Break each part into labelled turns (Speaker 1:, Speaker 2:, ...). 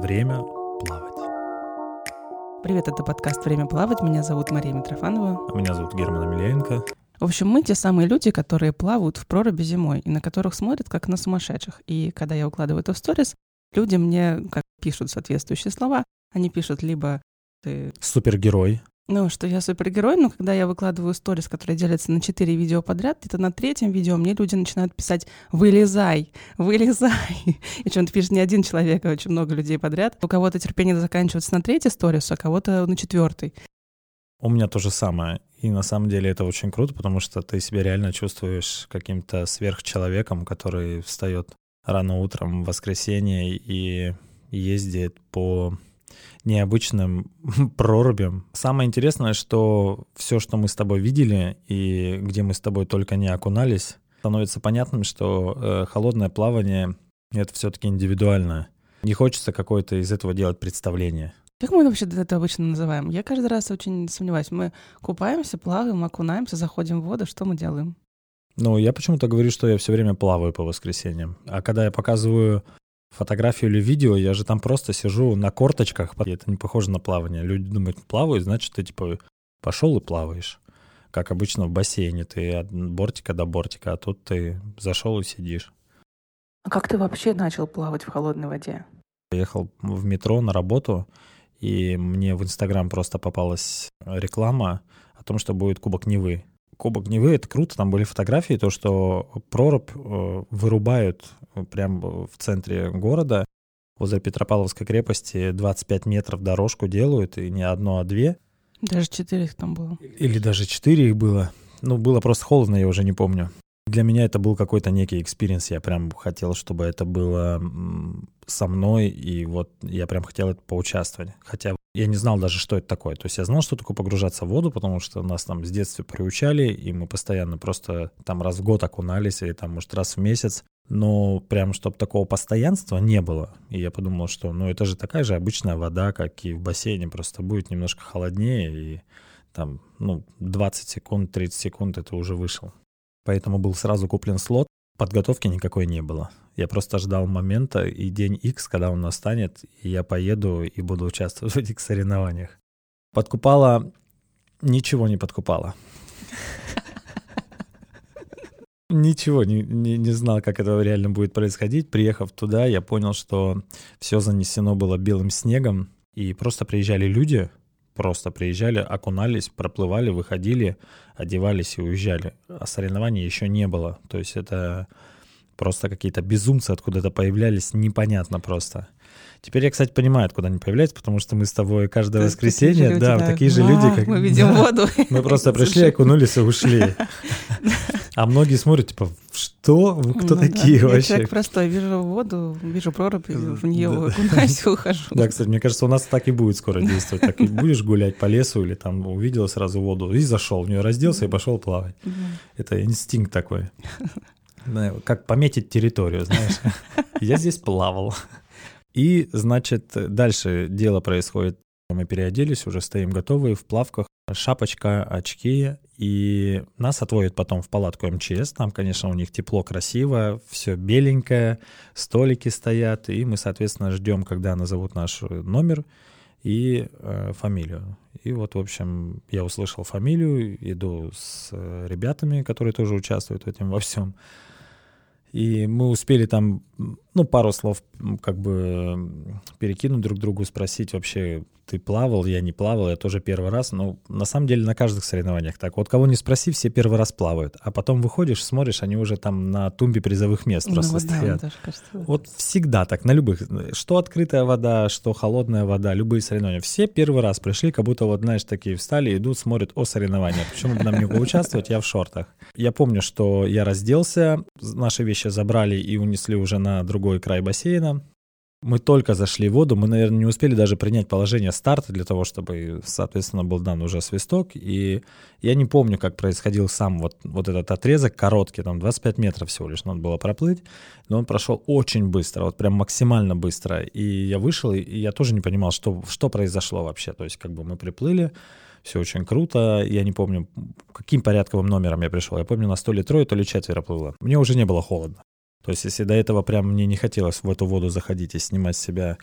Speaker 1: Время плавать.
Speaker 2: Привет, это подкаст «Время плавать». Меня зовут Мария Митрофанова.
Speaker 1: А меня зовут Герман Амельяненко.
Speaker 2: В общем, мы те самые люди, которые плавают в проруби зимой и на которых смотрят как на сумасшедших. И когда я укладываю это в сторис, люди мне как пишут соответствующие слова. Они пишут либо ты...
Speaker 1: Супергерой.
Speaker 2: Ну, что я супергерой, но когда я выкладываю сторис, которые делятся на четыре видео подряд, где-то на третьем видео мне люди начинают писать «вылезай, вылезай». И чем-то пишет не один человек, а очень много людей подряд. У кого-то терпение заканчивается на третьей сторис, а кого-то на четвертой.
Speaker 1: У меня то же самое. И на самом деле это очень круто, потому что ты себя реально чувствуешь каким-то сверхчеловеком, который встает рано утром в воскресенье и ездит по необычным прорубям. Самое интересное, что все, что мы с тобой видели и где мы с тобой только не окунались, становится понятным, что э, холодное плавание — это все-таки индивидуально. Не хочется какое-то из этого делать представление.
Speaker 2: Как мы вообще это обычно называем? Я каждый раз очень сомневаюсь. Мы купаемся, плаваем, окунаемся, заходим в воду. Что мы делаем?
Speaker 1: Ну, я почему-то говорю, что я все время плаваю по воскресеньям. А когда я показываю фотографию или видео, я же там просто сижу на корточках. Это не похоже на плавание. Люди думают, плавают, значит, ты типа пошел и плаваешь. Как обычно в бассейне. Ты от бортика до бортика, а тут ты зашел и сидишь.
Speaker 2: А как ты вообще начал плавать в холодной воде?
Speaker 1: Ехал в метро на работу, и мне в Инстаграм просто попалась реклама о том, что будет Кубок Невы. Кубок Невы — это круто, там были фотографии, то, что прорубь э, вырубают прямо в центре города, возле Петропавловской крепости 25 метров дорожку делают, и не одно, а две.
Speaker 2: Даже четыре их там было.
Speaker 1: Или даже четыре их было. Ну, было просто холодно, я уже не помню. Для меня это был какой-то некий experience. Я прям хотел, чтобы это было со мной, и вот я прям хотел это поучаствовать. Хотя я не знал даже, что это такое. То есть я знал, что такое погружаться в воду, потому что нас там с детства приучали, и мы постоянно просто там раз в год окунались, или там, может, раз в месяц. Но прям, чтобы такого постоянства не было. И я подумал, что ну это же такая же обычная вода, как и в бассейне, просто будет немножко холоднее, и там, ну, 20 секунд, 30 секунд это уже вышел. Поэтому был сразу куплен слот, подготовки никакой не было. Я просто ждал момента и день X, когда он настанет, и я поеду и буду участвовать в этих соревнованиях. Подкупала, ничего не подкупала. Ничего не, не, не знал, как это реально будет происходить. Приехав туда, я понял, что все занесено было белым снегом, и просто приезжали люди, просто приезжали, окунались, проплывали, выходили, одевались и уезжали. А соревнований еще не было. То есть это Просто какие-то безумцы откуда-то появлялись, непонятно просто. Теперь я, кстати, понимаю, откуда они появляются, потому что мы с тобой каждое воскресенье, люди, да, да, такие же люди, как...
Speaker 2: Мы видим
Speaker 1: да,
Speaker 2: воду.
Speaker 1: Мы просто пришли, окунулись и ушли. А многие смотрят, типа, что? Вы кто ну, такие
Speaker 2: да.
Speaker 1: вообще?
Speaker 2: Я человек простой, вижу воду, вижу прорубь, в нее окунаюсь и ухожу.
Speaker 1: Да, кстати, мне кажется, у нас так и будет скоро действовать. Так и будешь гулять по лесу или там увидел сразу воду и зашел, в нее разделся и пошел плавать. Это инстинкт такой как пометить территорию, знаешь. Я здесь плавал. И, значит, дальше дело происходит. Мы переоделись, уже стоим готовые в плавках, шапочка, очки, и нас отводят потом в палатку МЧС. Там, конечно, у них тепло, красиво, все беленькое, столики стоят, и мы, соответственно, ждем, когда назовут наш номер и э, фамилию. И вот, в общем, я услышал фамилию, иду с э, ребятами, которые тоже участвуют в этом во всем. И мы успели там, ну, пару слов как бы перекинуть друг другу, спросить вообще, ты плавал, я не плавал, я тоже первый раз. Ну, на самом деле на каждых соревнованиях так. Вот кого не спроси, все первый раз плавают. А потом выходишь, смотришь, они уже там на тумбе призовых мест ну, просто вот стоят. Да, кажется, вот всегда так, на любых. Что открытая вода, что холодная вода, любые соревнования. Все первый раз пришли, как будто вот, знаешь, такие встали, идут, смотрят о соревнованиях. Почему бы нам не поучаствовать? Я в шортах. Я помню, что я разделся, наши вещи забрали и унесли уже на другой край бассейна. Мы только зашли в воду, мы, наверное, не успели даже принять положение старта для того, чтобы, соответственно, был дан уже свисток. И я не помню, как происходил сам вот, вот этот отрезок короткий, там 25 метров всего лишь надо было проплыть, но он прошел очень быстро, вот прям максимально быстро. И я вышел, и я тоже не понимал, что, что произошло вообще. То есть как бы мы приплыли, все очень круто. Я не помню, каким порядковым номером я пришел. Я помню, на то ли трое, то ли четверо плыло. Мне уже не было холодно. То есть, если до этого прям мне не хотелось в эту воду заходить и снимать с себя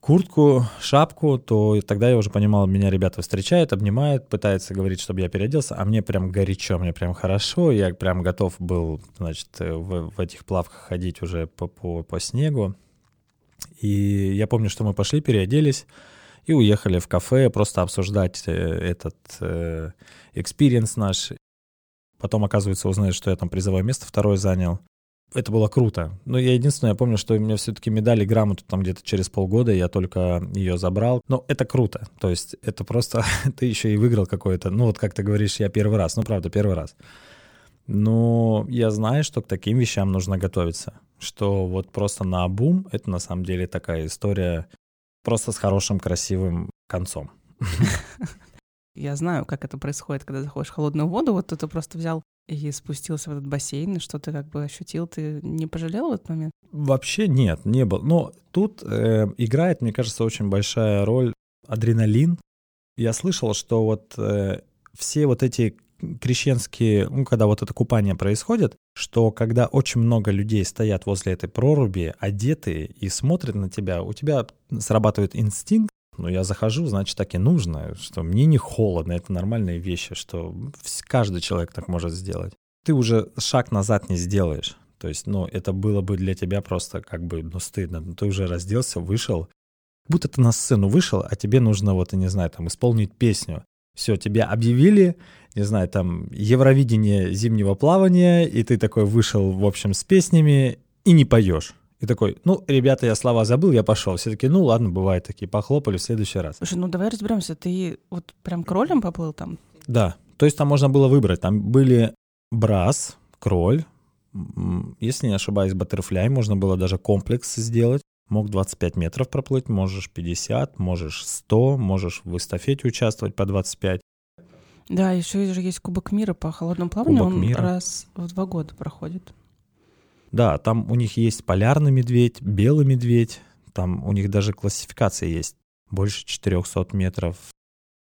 Speaker 1: куртку, шапку, то тогда я уже понимал, меня ребята встречают, обнимают, пытаются говорить, чтобы я переоделся, а мне прям горячо, мне прям хорошо, я прям готов был, значит, в, в этих плавках ходить уже по, по, по снегу. И я помню, что мы пошли, переоделись и уехали в кафе просто обсуждать э, этот experience наш. Потом, оказывается, узнают, что я там призовое место второе занял это было круто. Но я единственное, я помню, что у меня все-таки медали, грамоту там где-то через полгода, я только ее забрал. Но это круто. То есть это просто ты еще и выиграл какое-то, ну вот как ты говоришь, я первый раз. Ну правда, первый раз. Но я знаю, что к таким вещам нужно готовиться. Что вот просто на обум это на самом деле такая история просто с хорошим, красивым концом.
Speaker 2: Я знаю, как это происходит, когда заходишь в холодную воду. Вот ты просто взял и спустился в этот бассейн, и что ты как бы ощутил, ты не пожалел в этот момент?
Speaker 1: Вообще нет, не был. Но тут э, играет, мне кажется, очень большая роль адреналин. Я слышал, что вот э, все вот эти крещенские, ну, когда вот это купание происходит, что когда очень много людей стоят возле этой проруби, одетые и смотрят на тебя, у тебя срабатывает инстинкт ну, я захожу, значит, так и нужно, что мне не холодно, это нормальные вещи, что каждый человек так может сделать. Ты уже шаг назад не сделаешь. То есть, ну, это было бы для тебя просто как бы, ну, стыдно. Ну, ты уже разделся, вышел. Будто ты на сцену вышел, а тебе нужно, вот, я не знаю, там, исполнить песню. Все, тебя объявили, не знаю, там, Евровидение зимнего плавания, и ты такой вышел, в общем, с песнями, и не поешь. И такой, ну, ребята, я слова забыл, я пошел. Все таки ну ладно, бывает такие, похлопали в следующий раз.
Speaker 2: Слушай, ну давай разберемся, ты вот прям кролем поплыл там?
Speaker 1: Да, то есть там можно было выбрать. Там были брас, кроль, если не ошибаюсь, баттерфляй, можно было даже комплекс сделать. Мог 25 метров проплыть, можешь 50, можешь 100, можешь в эстафете участвовать по 25.
Speaker 2: Да, еще же есть Кубок мира по холодному плаванию, Кубок он мира. раз в два года проходит.
Speaker 1: Да, там у них есть полярный медведь, белый медведь, там у них даже классификация есть. Больше 400 метров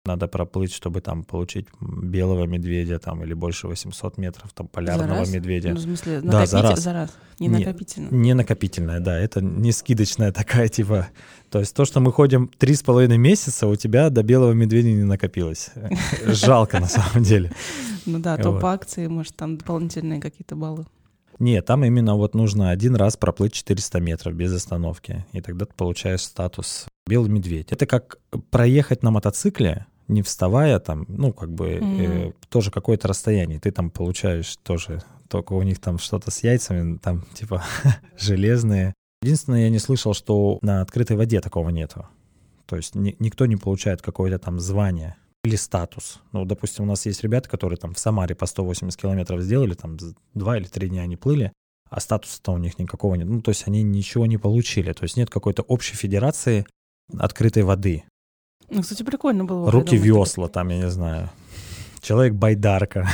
Speaker 1: надо проплыть, чтобы там получить белого медведя там или больше 800 метров там полярного за раз? медведя.
Speaker 2: Ну, в смысле, да, за раз. За раз. Не, не накопительная.
Speaker 1: Не накопительная, да, это не скидочная такая типа. То есть то, что мы ходим три с половиной месяца, у тебя до белого медведя не накопилось. Жалко на самом деле.
Speaker 2: Ну да, то по акции, может, там дополнительные какие-то баллы.
Speaker 1: Нет, там именно вот нужно один раз проплыть 400 метров без остановки, и тогда ты получаешь статус белый медведь. Это как проехать на мотоцикле, не вставая там, ну, как бы mm-hmm. э, тоже какое-то расстояние. Ты там получаешь тоже, только у них там что-то с яйцами, там типа железные. Единственное, я не слышал, что на открытой воде такого нету. То есть ни, никто не получает какое-то там звание или статус. Ну, допустим, у нас есть ребята, которые там в Самаре по 180 километров сделали, там два или три дня они плыли, а статуса-то у них никакого нет. Ну, то есть они ничего не получили. То есть нет какой-то общей федерации открытой воды.
Speaker 2: Ну, кстати, прикольно было.
Speaker 1: Руки весла там, я не знаю. Человек байдарка.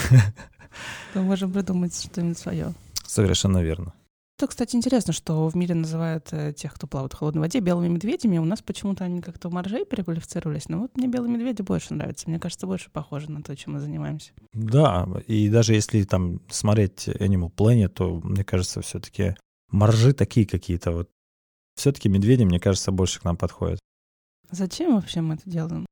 Speaker 2: Мы можем придумать что-нибудь свое.
Speaker 1: Совершенно верно.
Speaker 2: Это, кстати, интересно, что в мире называют э, тех, кто плавает в холодной воде, белыми медведями. У нас почему-то они как-то в моржей переквалифицировались. Но вот мне белые медведи больше нравятся. Мне кажется, больше похоже на то, чем мы занимаемся.
Speaker 1: Да, и даже если там смотреть Animal Planet, то, мне кажется, все таки моржи такие какие-то вот. все таки медведи, мне кажется, больше к нам подходят.
Speaker 2: Зачем вообще мы это делаем?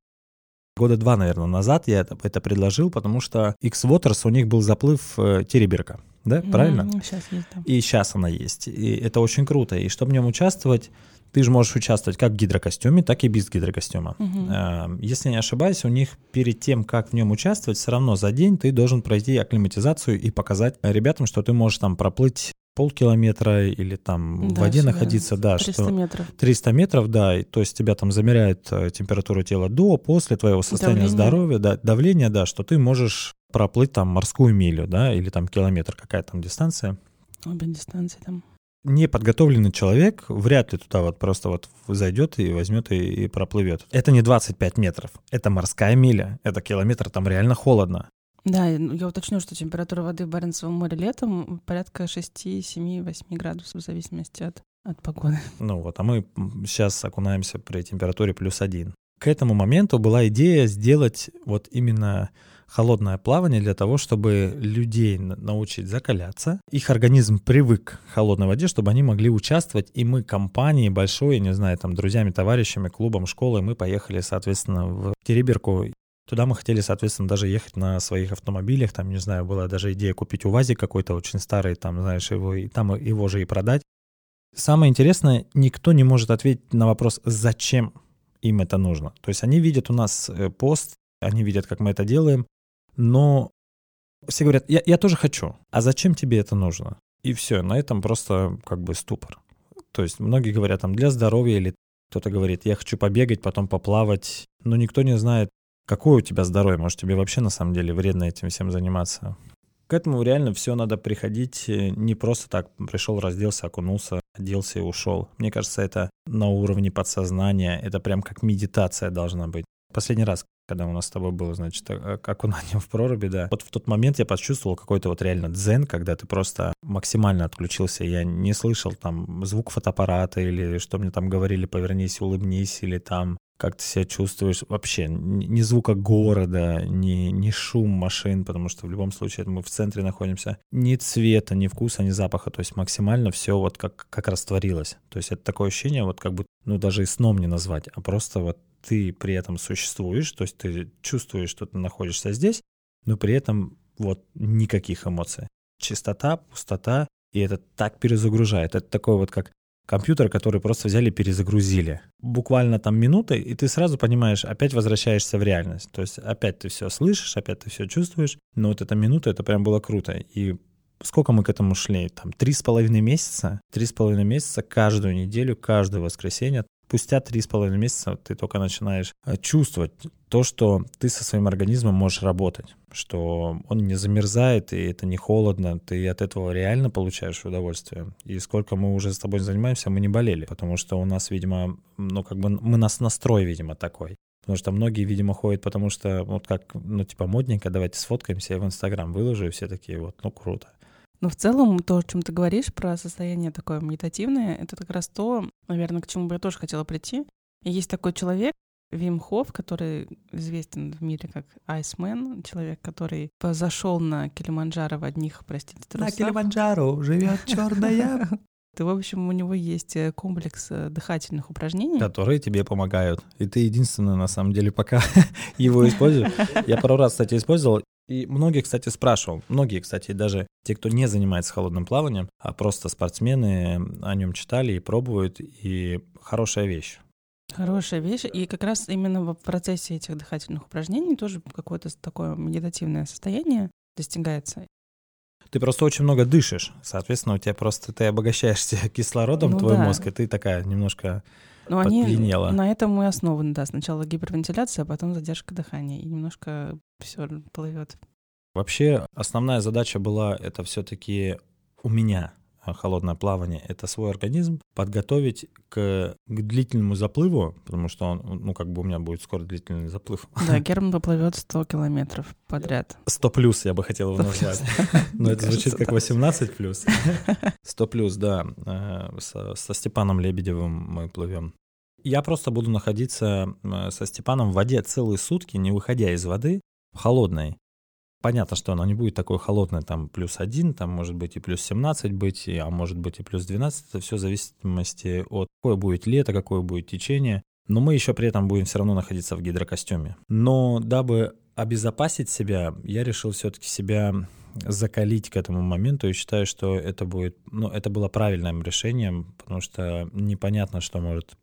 Speaker 1: Года два, наверное, назад я это, это предложил, потому что X-Waters, у них был заплыв э, Тереберка да, mm-hmm. правильно?
Speaker 2: Сейчас есть, да.
Speaker 1: И сейчас она есть. И это очень круто. И чтобы в нем участвовать, ты же можешь участвовать как в гидрокостюме, так и без гидрокостюма. Mm-hmm. Если не ошибаюсь, у них перед тем, как в нем участвовать, все равно за день ты должен пройти акклиматизацию и показать ребятам, что ты можешь там проплыть полкилометра или там да, в воде находиться, да,
Speaker 2: 300 что метров.
Speaker 1: 300 метров, да, и, то есть тебя там замеряют э, температуру тела до, после твоего состояния давление. здоровья, да, давление, да, что ты можешь проплыть там морскую милю, да, или там километр, какая там дистанция.
Speaker 2: Обе дистанции там.
Speaker 1: Неподготовленный человек вряд ли туда вот просто вот зайдет и возьмет и, и проплывет. Это не 25 метров, это морская миля, это километр, там реально холодно.
Speaker 2: Да, ну, я уточню, что температура воды в Баренцевом море летом порядка 6, 7, 8 градусов в зависимости от, от погоды.
Speaker 1: Ну вот, а мы сейчас окунаемся при температуре плюс один. К этому моменту была идея сделать вот именно холодное плавание для того, чтобы людей научить закаляться. Их организм привык к холодной воде, чтобы они могли участвовать. И мы компанией большой, не знаю, там, друзьями, товарищами, клубом, школой, мы поехали, соответственно, в Тереберку. Туда мы хотели, соответственно, даже ехать на своих автомобилях. Там, не знаю, была даже идея купить УАЗик какой-то очень старый, там, знаешь, его, и там его же и продать. Самое интересное, никто не может ответить на вопрос, зачем им это нужно. То есть они видят у нас э, пост, они видят, как мы это делаем, но все говорят, я, я тоже хочу, а зачем тебе это нужно? И все, на этом просто как бы ступор. То есть многие говорят там для здоровья или кто-то говорит, я хочу побегать, потом поплавать, но никто не знает, какое у тебя здоровье, может тебе вообще на самом деле вредно этим всем заниматься. К этому реально все надо приходить э, не просто так, пришел, разделся, окунулся, оделся и ушел. Мне кажется, это на уровне подсознания, это прям как медитация должна быть. Последний раз, когда у нас с тобой было, значит, окунание в проруби, да, вот в тот момент я почувствовал какой-то вот реально дзен, когда ты просто максимально отключился, я не слышал там звук фотоаппарата или что мне там говорили, повернись, улыбнись, или там как ты себя чувствуешь вообще, ни звука города, ни, ни шум машин, потому что в любом случае мы в центре находимся, ни цвета, ни вкуса, ни запаха, то есть максимально все вот как, как растворилось. То есть это такое ощущение, вот как бы, ну даже и сном не назвать, а просто вот ты при этом существуешь, то есть ты чувствуешь, что ты находишься здесь, но при этом вот никаких эмоций. Чистота, пустота, и это так перезагружает. Это такое вот как компьютер, который просто взяли перезагрузили. Буквально там минуты, и ты сразу понимаешь, опять возвращаешься в реальность. То есть опять ты все слышишь, опять ты все чувствуешь. Но вот эта минута, это прям было круто. И сколько мы к этому шли? Там три с половиной месяца. Три с половиной месяца каждую неделю, каждое воскресенье спустя три с половиной месяца ты только начинаешь э, чувствовать то, что ты со своим организмом можешь работать, что он не замерзает, и это не холодно, ты от этого реально получаешь удовольствие. И сколько мы уже с тобой занимаемся, мы не болели, потому что у нас, видимо, ну как бы мы нас настрой, видимо, такой. Потому что многие, видимо, ходят, потому что вот как, ну типа модненько, давайте сфоткаемся, я в Инстаграм выложу, и все такие вот, ну круто.
Speaker 2: Но в целом то, о чем ты говоришь про состояние такое медитативное, это как раз то, наверное, к чему бы я тоже хотела прийти. И есть такой человек, Вим Хофф, который известен в мире как Айсмен, человек, который зашел на Килиманджаро в одних, простите, трусах.
Speaker 1: На Килиманджаро живет черная.
Speaker 2: Ты, в общем, у него есть э, комплекс э, дыхательных упражнений.
Speaker 1: Которые тебе помогают. И ты единственный, на самом деле, пока его используешь. Я пару раз, кстати, использовал. И многие, кстати, спрашивал, многие, кстати, даже те, кто не занимается холодным плаванием, а просто спортсмены о нем читали и пробуют, и хорошая вещь.
Speaker 2: Хорошая вещь. И как раз именно в процессе этих дыхательных упражнений тоже какое-то такое медитативное состояние достигается.
Speaker 1: Ты просто очень много дышишь, соответственно, у тебя просто ты обогащаешься кислородом, ну, твой да. мозг, и ты такая немножко но они
Speaker 2: на этом и основаны, да. Сначала гипервентиляция, а потом задержка дыхания. И немножко все плывет.
Speaker 1: Вообще, основная задача была это все-таки у меня холодное плавание, это свой организм подготовить к, к длительному заплыву, потому что он, ну, как бы у меня будет скоро длительный заплыв.
Speaker 2: Да, Герман поплывет 100 километров подряд.
Speaker 1: 100 плюс я бы хотел его назвать. Но это звучит как 18 плюс. 100 плюс, да. Э, со Степаном Лебедевым мы плывем. Я просто буду находиться э, со Степаном в воде целые сутки, не выходя из воды, холодной. Понятно, что оно не будет такое холодное, там плюс один, там может быть и плюс 17 быть, а может быть и плюс 12. Это все в зависимости от какое будет лето, какое будет течение. Но мы еще при этом будем все равно находиться в гидрокостюме. Но дабы обезопасить себя, я решил все-таки себя закалить к этому моменту и считаю, что это будет, ну, это было правильным решением, потому что непонятно, что может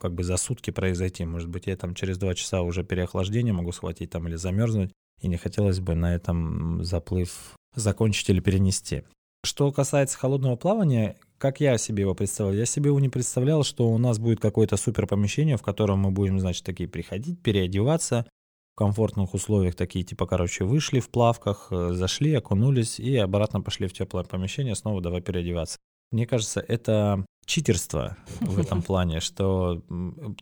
Speaker 1: как бы за сутки произойти. Может быть, я там через два часа уже переохлаждение могу схватить там или замерзнуть, и не хотелось бы на этом заплыв закончить или перенести. Что касается холодного плавания, как я себе его представлял? Я себе его не представлял, что у нас будет какое-то супер помещение, в котором мы будем, значит, такие приходить, переодеваться, в комфортных условиях такие, типа, короче, вышли в плавках, э, зашли, окунулись и обратно пошли в теплое помещение, снова давай переодеваться. Мне кажется, это читерство в этом плане, что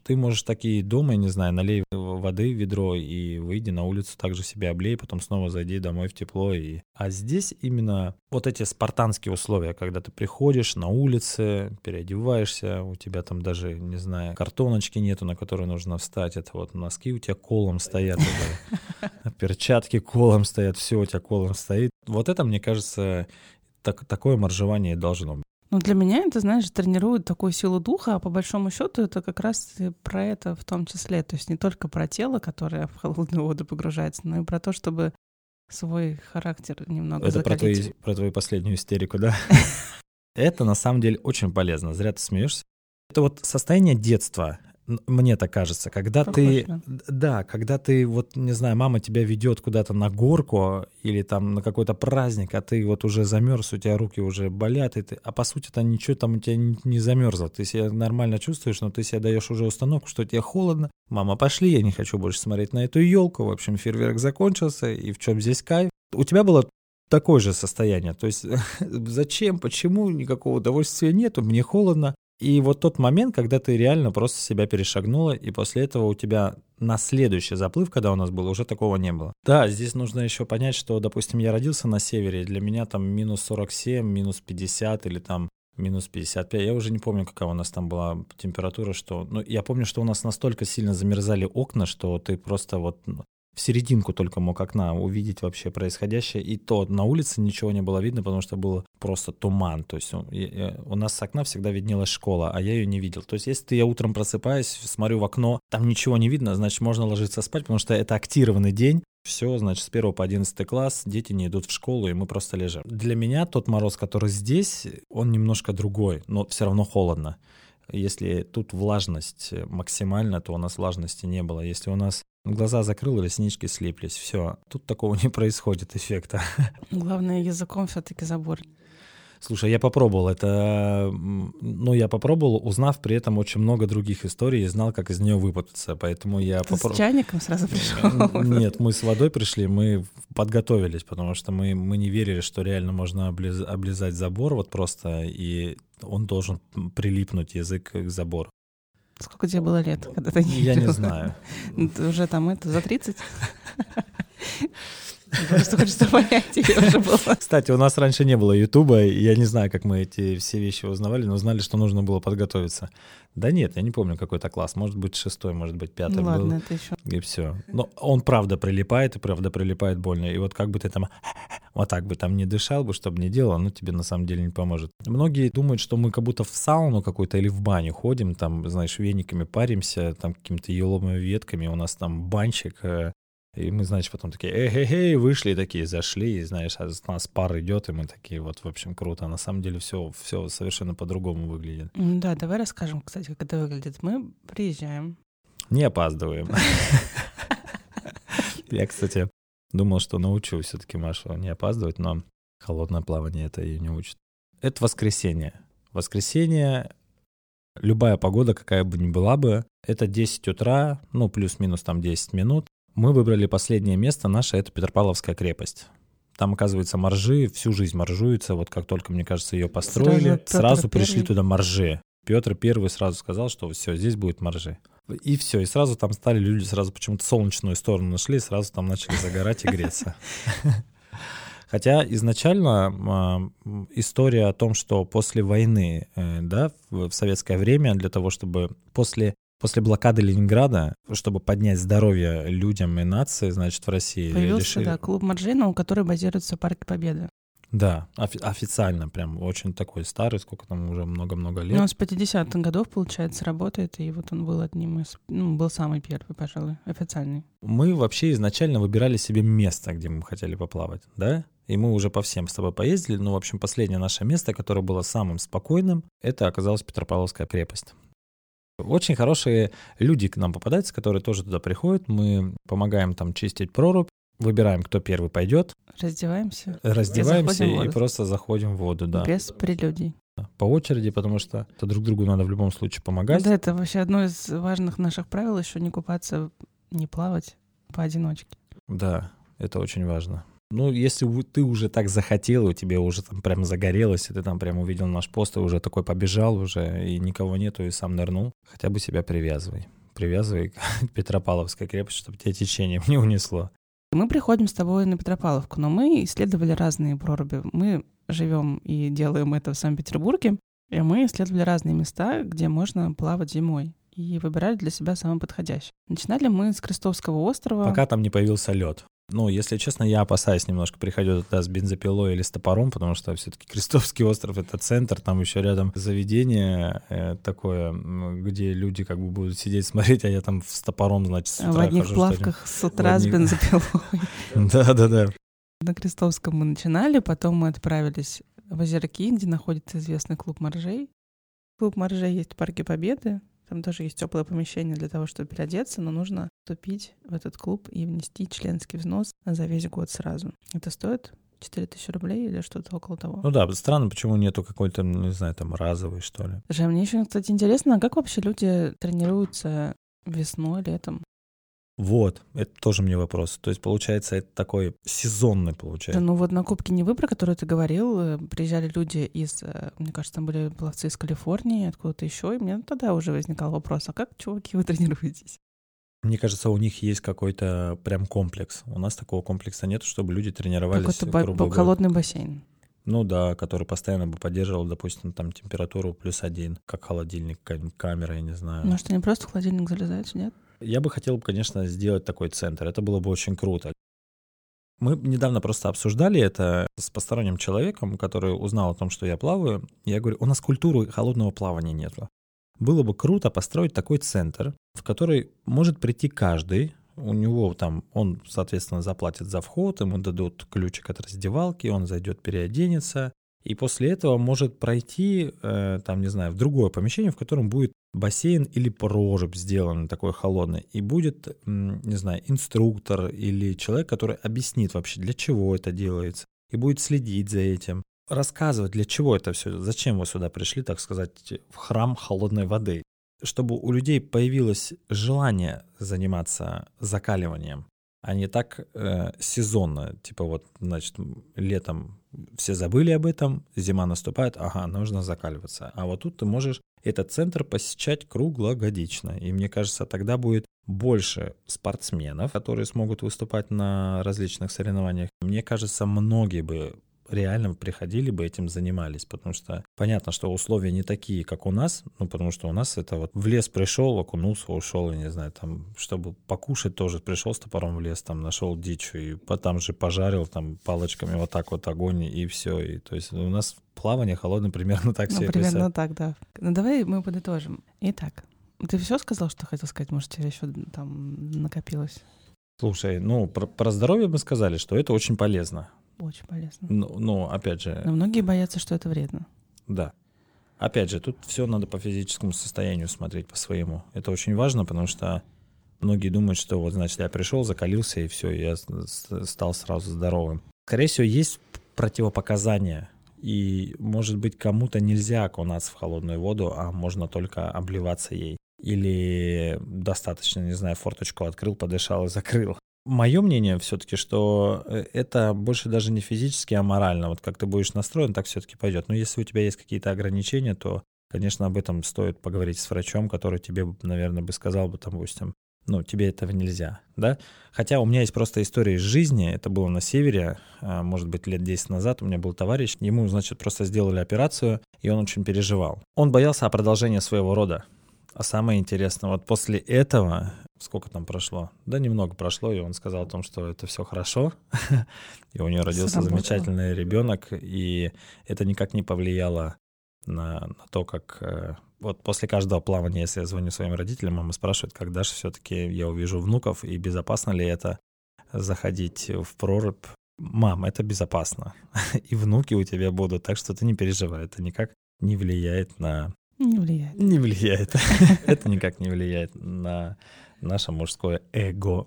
Speaker 1: ты можешь такие дома, я не знаю, налей воды в ведро и выйди на улицу, также себя облей, потом снова зайди домой в тепло. И... А здесь именно вот эти спартанские условия, когда ты приходишь на улице, переодеваешься, у тебя там даже, не знаю, картоночки нету, на которые нужно встать, это вот носки у тебя колом стоят, перчатки колом стоят, все у тебя колом стоит. Вот это, мне кажется, так, такое моржевание должно быть.
Speaker 2: Ну, для меня это, знаешь, тренирует такую силу духа, а по большому счету это как раз про это в том числе. То есть не только про тело, которое в холодную воду погружается, но и про то, чтобы свой характер немного
Speaker 1: Это про, твои, про твою последнюю истерику, да? Это на самом деле очень полезно. Зря ты смеешься. Это вот состояние детства мне так кажется, когда Похож, ты, да. да, когда ты вот, не знаю, мама тебя ведет куда-то на горку или там на какой-то праздник, а ты вот уже замерз, у тебя руки уже болят, и ты, а по сути-то ничего там у тебя не, не замерзло, ты себя нормально чувствуешь, но ты себе даешь уже установку, что тебе холодно, мама, пошли, я не хочу больше смотреть на эту елку, в общем, фейерверк закончился, и в чем здесь кайф? У тебя было такое же состояние, то есть зачем, почему, никакого удовольствия нету, мне холодно, и вот тот момент, когда ты реально просто себя перешагнула, и после этого у тебя на следующий заплыв, когда у нас был, уже такого не было. Да, здесь нужно еще понять, что, допустим, я родился на севере, для меня там минус 47, минус 50 или там минус 55. Я уже не помню, какая у нас там была температура, что... Ну, я помню, что у нас настолько сильно замерзали окна, что ты просто вот ну, в серединку только мог окна увидеть вообще происходящее. И то на улице ничего не было видно, потому что было просто туман. То есть у нас с окна всегда виднелась школа, а я ее не видел. То есть если я утром просыпаюсь, смотрю в окно, там ничего не видно, значит можно ложиться спать, потому что это актированный день. Все, значит, с 1 по 11 класс дети не идут в школу, и мы просто лежим. Для меня тот мороз, который здесь, он немножко другой, но все равно холодно. Если тут влажность максимальна, то у нас влажности не было. Если у нас глаза закрыл, реснички слиплись, все. Тут такого не происходит эффекта.
Speaker 2: Главное, языком все-таки забор.
Speaker 1: Слушай, я попробовал это, ну, я попробовал, узнав при этом очень много других историй и знал, как из нее выпутаться, поэтому я
Speaker 2: попробовал. с чайником сразу пришел?
Speaker 1: Нет, мы с водой пришли, мы подготовились, потому что мы, мы не верили, что реально можно облиз, облизать забор вот просто, и он должен прилипнуть язык к забору.
Speaker 2: Сколько тебе было лет, когда ты
Speaker 1: не Я не знаю.
Speaker 2: Ты уже там это, за 30? Просто хочется понять, тебе уже было.
Speaker 1: Кстати, у нас раньше не было Ютуба, я не знаю, как мы эти все вещи узнавали, но знали, что нужно было подготовиться. Да нет, я не помню, какой это класс. Может быть, шестой, может быть, пятый ну,
Speaker 2: ладно,
Speaker 1: был.
Speaker 2: это еще.
Speaker 1: И все. Но он правда прилипает, и правда прилипает больно. И вот как бы ты там вот так бы там не дышал бы, чтобы не делал, ну тебе на самом деле не поможет. Многие думают, что мы как будто в сауну какую-то или в баню ходим, там, знаешь, вениками паримся, там какими-то еловыми ветками, у нас там банчик, э, и мы, значит, потом такие, эй-эй-эй, вышли такие, зашли, и, знаешь, у нас пар идет, и мы такие, вот, в общем, круто. На самом деле все, все совершенно по-другому выглядит.
Speaker 2: Да, давай расскажем, кстати, как это выглядит. Мы приезжаем.
Speaker 1: Не опаздываем. Я, кстати, думал, что научу все-таки Машу не опаздывать, но холодное плавание это ее не учит. Это воскресенье. Воскресенье, любая погода, какая бы ни была бы, это 10 утра, ну, плюс-минус там 10 минут. Мы выбрали последнее место наше, это Петропавловская крепость. Там, оказывается, моржи, всю жизнь моржуются. Вот как только, мне кажется, ее построили, сразу, сразу пришли туда моржи. Петр Первый сразу сказал, что все, здесь будет моржи. И все, и сразу там стали люди, сразу почему-то солнечную сторону нашли, сразу там начали загорать и греться. Хотя изначально э, история о том, что после войны, э, да, в, в советское время для того, чтобы после После блокады Ленинграда, чтобы поднять здоровье людям и нации, значит, в России
Speaker 2: Появился, решили... да, клуб Марджина, у которого базируется парк Победы.
Speaker 1: Да, офи- официально прям очень такой старый, сколько там уже много-много лет.
Speaker 2: Ну, он с 50-х годов, получается, работает, и вот он был одним из, ну, был самый первый, пожалуй, официальный.
Speaker 1: Мы вообще изначально выбирали себе место, где мы хотели поплавать, да? И мы уже по всем с тобой поездили, но, в общем, последнее наше место, которое было самым спокойным, это оказалась Петропавловская крепость. Очень хорошие люди к нам попадаются, которые тоже туда приходят. Мы помогаем там чистить прорубь, выбираем, кто первый пойдет.
Speaker 2: Раздеваемся.
Speaker 1: Раздеваемся и, и просто заходим в воду, да.
Speaker 2: Без прелюдий.
Speaker 1: По очереди, потому что друг другу надо в любом случае помогать.
Speaker 2: Да, это вообще одно из важных наших правил, еще не купаться, не плавать поодиночке.
Speaker 1: Да, это очень важно. Ну, если ты уже так захотел, у тебя уже там прям загорелось, и ты там прям увидел наш пост, и уже такой побежал уже, и никого нету, и сам нырнул, хотя бы себя привязывай. Привязывай к Петропавловской крепости, чтобы тебя течением не унесло.
Speaker 2: Мы приходим с тобой на Петропавловку, но мы исследовали разные проруби. Мы живем и делаем это в Санкт-Петербурге, и мы исследовали разные места, где можно плавать зимой и выбирали для себя самый подходящий. Начинали мы с Крестовского острова.
Speaker 1: Пока там не появился лед. Ну, если честно, я опасаюсь немножко приходить туда с бензопилой или с топором, потому что все-таки Крестовский остров — это центр, там еще рядом заведение э, такое, где люди как бы будут сидеть, смотреть, а я там с топором, значит, с утра
Speaker 2: В одних
Speaker 1: хожу,
Speaker 2: плавках с утра с бензопилой.
Speaker 1: Да-да-да.
Speaker 2: На Крестовском мы начинали, потом мы отправились в Озерки, где находится известный клуб моржей. Клуб моржей есть в Парке Победы, там тоже есть теплое помещение для того, чтобы переодеться, но нужно вступить в этот клуб и внести членский взнос за весь год сразу. Это стоит 4000 рублей или что-то около того.
Speaker 1: Ну да, странно, почему нету какой-то, не знаю, там разовый, что ли.
Speaker 2: Слушай, а мне еще, кстати, интересно, а как вообще люди тренируются весной, летом?
Speaker 1: Вот, это тоже мне вопрос. То есть, получается, это такой сезонный, получается.
Speaker 2: Ну вот на Кубке Невы, про который ты говорил, э, приезжали люди из, э, мне кажется, там были пловцы из Калифорнии, откуда-то еще, и мне тогда уже возникал вопрос, а как, чуваки, вы тренируетесь?
Speaker 1: Мне кажется, у них есть какой-то прям комплекс. У нас такого комплекса нет, чтобы люди тренировались.
Speaker 2: Какой-то холодный бассейн.
Speaker 1: Ну да, который постоянно бы поддерживал, допустим, там температуру плюс один, как холодильник, камера, я не знаю.
Speaker 2: Ну что, не просто в холодильник залезаете, нет?
Speaker 1: Я бы хотел, конечно, сделать такой центр. Это было бы очень круто. Мы недавно просто обсуждали это с посторонним человеком, который узнал о том, что я плаваю. Я говорю, у нас культуры холодного плавания нет. Было бы круто построить такой центр, в который может прийти каждый, у него там, он, соответственно, заплатит за вход, ему дадут ключик от раздевалки, он зайдет, переоденется, и после этого может пройти, э, там, не знаю, в другое помещение, в котором будет бассейн или прорубь сделан такой холодный, и будет, не знаю, инструктор или человек, который объяснит вообще, для чего это делается, и будет следить за этим, рассказывать, для чего это все, зачем вы сюда пришли, так сказать, в храм холодной воды, чтобы у людей появилось желание заниматься закаливанием, а не так э, сезонно, типа вот, значит, летом все забыли об этом, зима наступает, ага, нужно закаливаться. А вот тут ты можешь этот центр посещать круглогодично. И мне кажется, тогда будет больше спортсменов, которые смогут выступать на различных соревнованиях. Мне кажется, многие бы реально приходили бы этим занимались, потому что понятно, что условия не такие, как у нас, ну, потому что у нас это вот в лес пришел, окунулся, ушел, я не знаю, там, чтобы покушать тоже пришел с топором в лес, там, нашел дичь и потом же пожарил там палочками вот так вот огонь и все, и то есть у нас плавание холодное примерно так
Speaker 2: ну,
Speaker 1: себе
Speaker 2: примерно так, да. Ну, давай мы подытожим. Итак, ты все сказал, что хотел сказать? Может, тебе еще там накопилось?
Speaker 1: Слушай, ну, про, про здоровье мы сказали, что это очень полезно.
Speaker 2: Очень полезно.
Speaker 1: Ну, ну, опять же...
Speaker 2: Но многие боятся, что это вредно.
Speaker 1: Да. Опять же, тут все надо по физическому состоянию смотреть по своему. Это очень важно, потому что многие думают, что вот, значит, я пришел, закалился, и все, я стал сразу здоровым. Скорее всего, есть противопоказания. И, может быть, кому-то нельзя окунаться в холодную воду, а можно только обливаться ей. Или достаточно, не знаю, форточку открыл, подышал и закрыл. Мое мнение все-таки, что э, это больше даже не физически, а морально. Вот как ты будешь настроен, так все-таки пойдет. Но если у тебя есть какие-то ограничения, то, конечно, об этом стоит поговорить с врачом, который тебе, наверное, бы сказал бы, допустим, ну, тебе этого нельзя, да? Хотя у меня есть просто история из жизни, это было на севере, а, может быть, лет 10 назад, у меня был товарищ, ему, значит, просто сделали операцию, и он очень переживал. Он боялся о продолжении своего рода. А самое интересное, вот после этого сколько там прошло? Да, немного прошло, и он сказал о том, что это все хорошо, и у нее родился Сработало. замечательный ребенок, и это никак не повлияло на, на то, как э, вот после каждого плавания, если я звоню своим родителям, мама спрашивает, когда же все-таки я увижу внуков, и безопасно ли это заходить в прорубь. Мам, это безопасно. и внуки у тебя будут, так что ты не переживай, это никак не влияет на...
Speaker 2: Не влияет.
Speaker 1: Не влияет. это никак не влияет на наше мужское эго.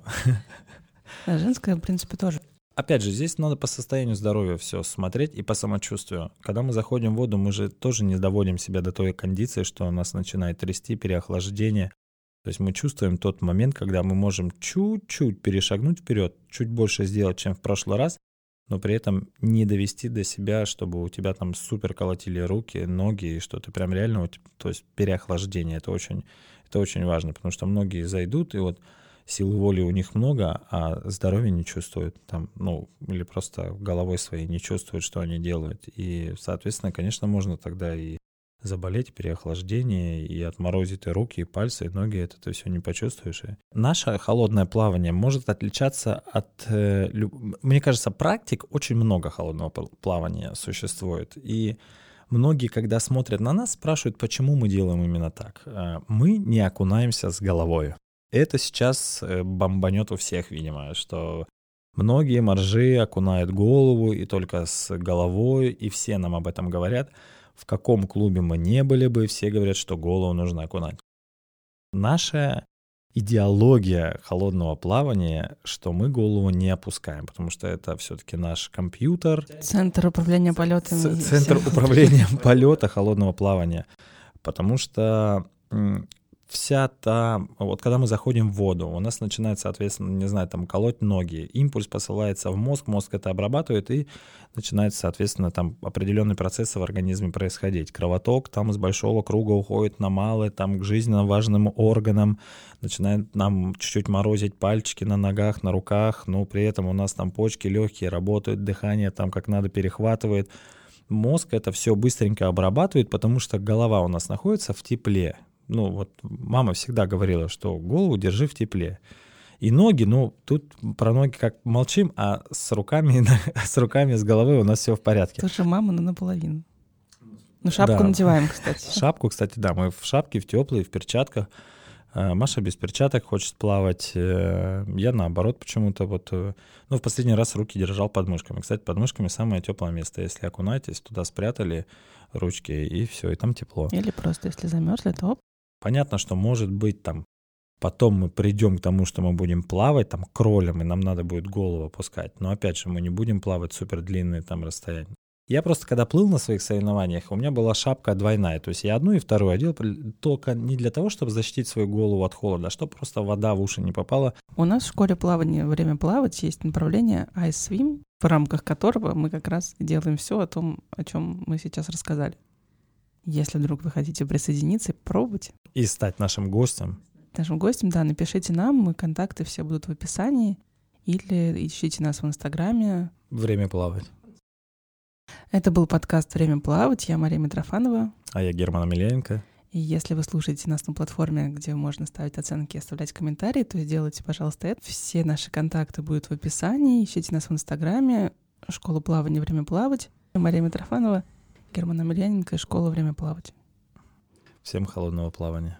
Speaker 2: А женское, в принципе, тоже.
Speaker 1: Опять же, здесь надо по состоянию здоровья все смотреть и по самочувствию. Когда мы заходим в воду, мы же тоже не доводим себя до той кондиции, что нас начинает трясти, переохлаждение. То есть мы чувствуем тот момент, когда мы можем чуть-чуть перешагнуть вперед, чуть больше сделать, чем в прошлый раз, но при этом не довести до себя, чтобы у тебя там супер колотили руки, ноги, и что ты прям реально, то есть переохлаждение, это очень, это очень важно, потому что многие зайдут, и вот силы воли у них много, а здоровья не чувствуют, там, ну, или просто головой своей не чувствуют, что они делают. И, соответственно, конечно, можно тогда и заболеть, переохлаждение, и отморозить и руки, и пальцы, и ноги, это ты все не почувствуешь. И наше холодное плавание может отличаться от... Э. Мне кажется, практик очень много холодного плавания существует. И многие, когда смотрят на нас, спрашивают, почему мы делаем именно так. Э, мы не окунаемся с головой. Это сейчас э, бомбанет у всех, видимо, что многие моржи окунают голову и только с головой, и все нам об этом говорят. В каком клубе мы не были бы, все говорят, что голову нужно окунать. Наша идеология холодного плавания, что мы голову не опускаем, потому что это все-таки наш компьютер.
Speaker 2: Центр управления полетами.
Speaker 1: Центр управления полета холодного плавания. Потому что вся та... Вот когда мы заходим в воду, у нас начинает, соответственно, не знаю, там колоть ноги. Импульс посылается в мозг, мозг это обрабатывает, и начинает, соответственно, там определенные процессы в организме происходить. Кровоток там из большого круга уходит на малый, там к жизненно важным органам, начинает нам чуть-чуть морозить пальчики на ногах, на руках, но при этом у нас там почки легкие работают, дыхание там как надо перехватывает. Мозг это все быстренько обрабатывает, потому что голова у нас находится в тепле ну вот мама всегда говорила, что голову держи в тепле. И ноги, ну, тут про ноги как молчим, а с руками, с руками, с головой у нас все в порядке.
Speaker 2: Тоже мама, но наполовину. Ну, шапку да. надеваем, кстати.
Speaker 1: Шапку, кстати, да, мы в шапке, в теплой, в перчатках. А, Маша без перчаток хочет плавать. Э, я наоборот почему-то вот... Э, ну, в последний раз руки держал под мышками. Кстати, под мышками самое теплое место. Если окунаетесь, туда спрятали ручки, и все, и там тепло.
Speaker 2: Или просто, если замерзли, то оп,
Speaker 1: Понятно, что может быть там потом мы придем к тому, что мы будем плавать там кролем, и нам надо будет голову опускать. Но опять же, мы не будем плавать супер длинные там расстояния. Я просто, когда плыл на своих соревнованиях, у меня была шапка двойная. То есть я одну и вторую одел только не для того, чтобы защитить свою голову от холода, а чтобы просто вода в уши не попала.
Speaker 2: У нас в школе плавания время плавать есть направление Ice Swim, в рамках которого мы как раз делаем все о том, о чем мы сейчас рассказали. Если вдруг вы хотите присоединиться, пробуйте.
Speaker 1: И стать нашим гостем.
Speaker 2: Нашим гостем, да, напишите нам, мы контакты все будут в описании. Или ищите нас в Инстаграме.
Speaker 1: Время плавать.
Speaker 2: Это был подкаст «Время плавать». Я Мария Митрофанова.
Speaker 1: А я Герман Амельяненко.
Speaker 2: И если вы слушаете нас на платформе, где можно ставить оценки и оставлять комментарии, то сделайте, пожалуйста, это. Все наши контакты будут в описании. Ищите нас в Инстаграме. Школа плавания «Время плавать». Мария Митрофанова. Герман Амельяненко и школа «Время плавать».
Speaker 1: Всем холодного плавания.